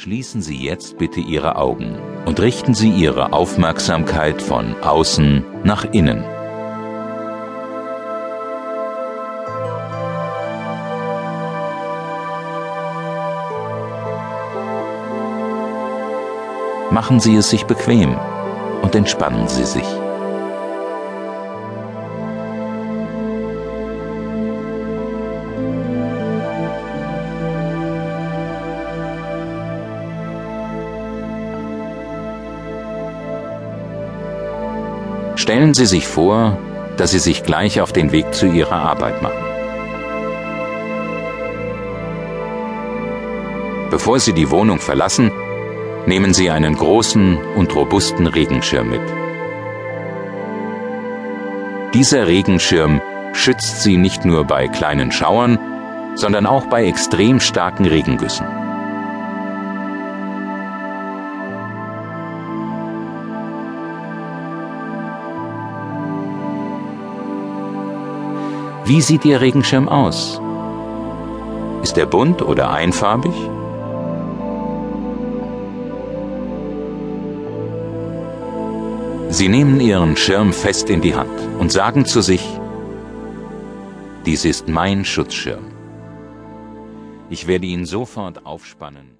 Schließen Sie jetzt bitte Ihre Augen und richten Sie Ihre Aufmerksamkeit von außen nach innen. Machen Sie es sich bequem und entspannen Sie sich. Stellen Sie sich vor, dass Sie sich gleich auf den Weg zu Ihrer Arbeit machen. Bevor Sie die Wohnung verlassen, nehmen Sie einen großen und robusten Regenschirm mit. Dieser Regenschirm schützt Sie nicht nur bei kleinen Schauern, sondern auch bei extrem starken Regengüssen. Wie sieht Ihr Regenschirm aus? Ist er bunt oder einfarbig? Sie nehmen Ihren Schirm fest in die Hand und sagen zu sich, dies ist mein Schutzschirm. Ich werde ihn sofort aufspannen.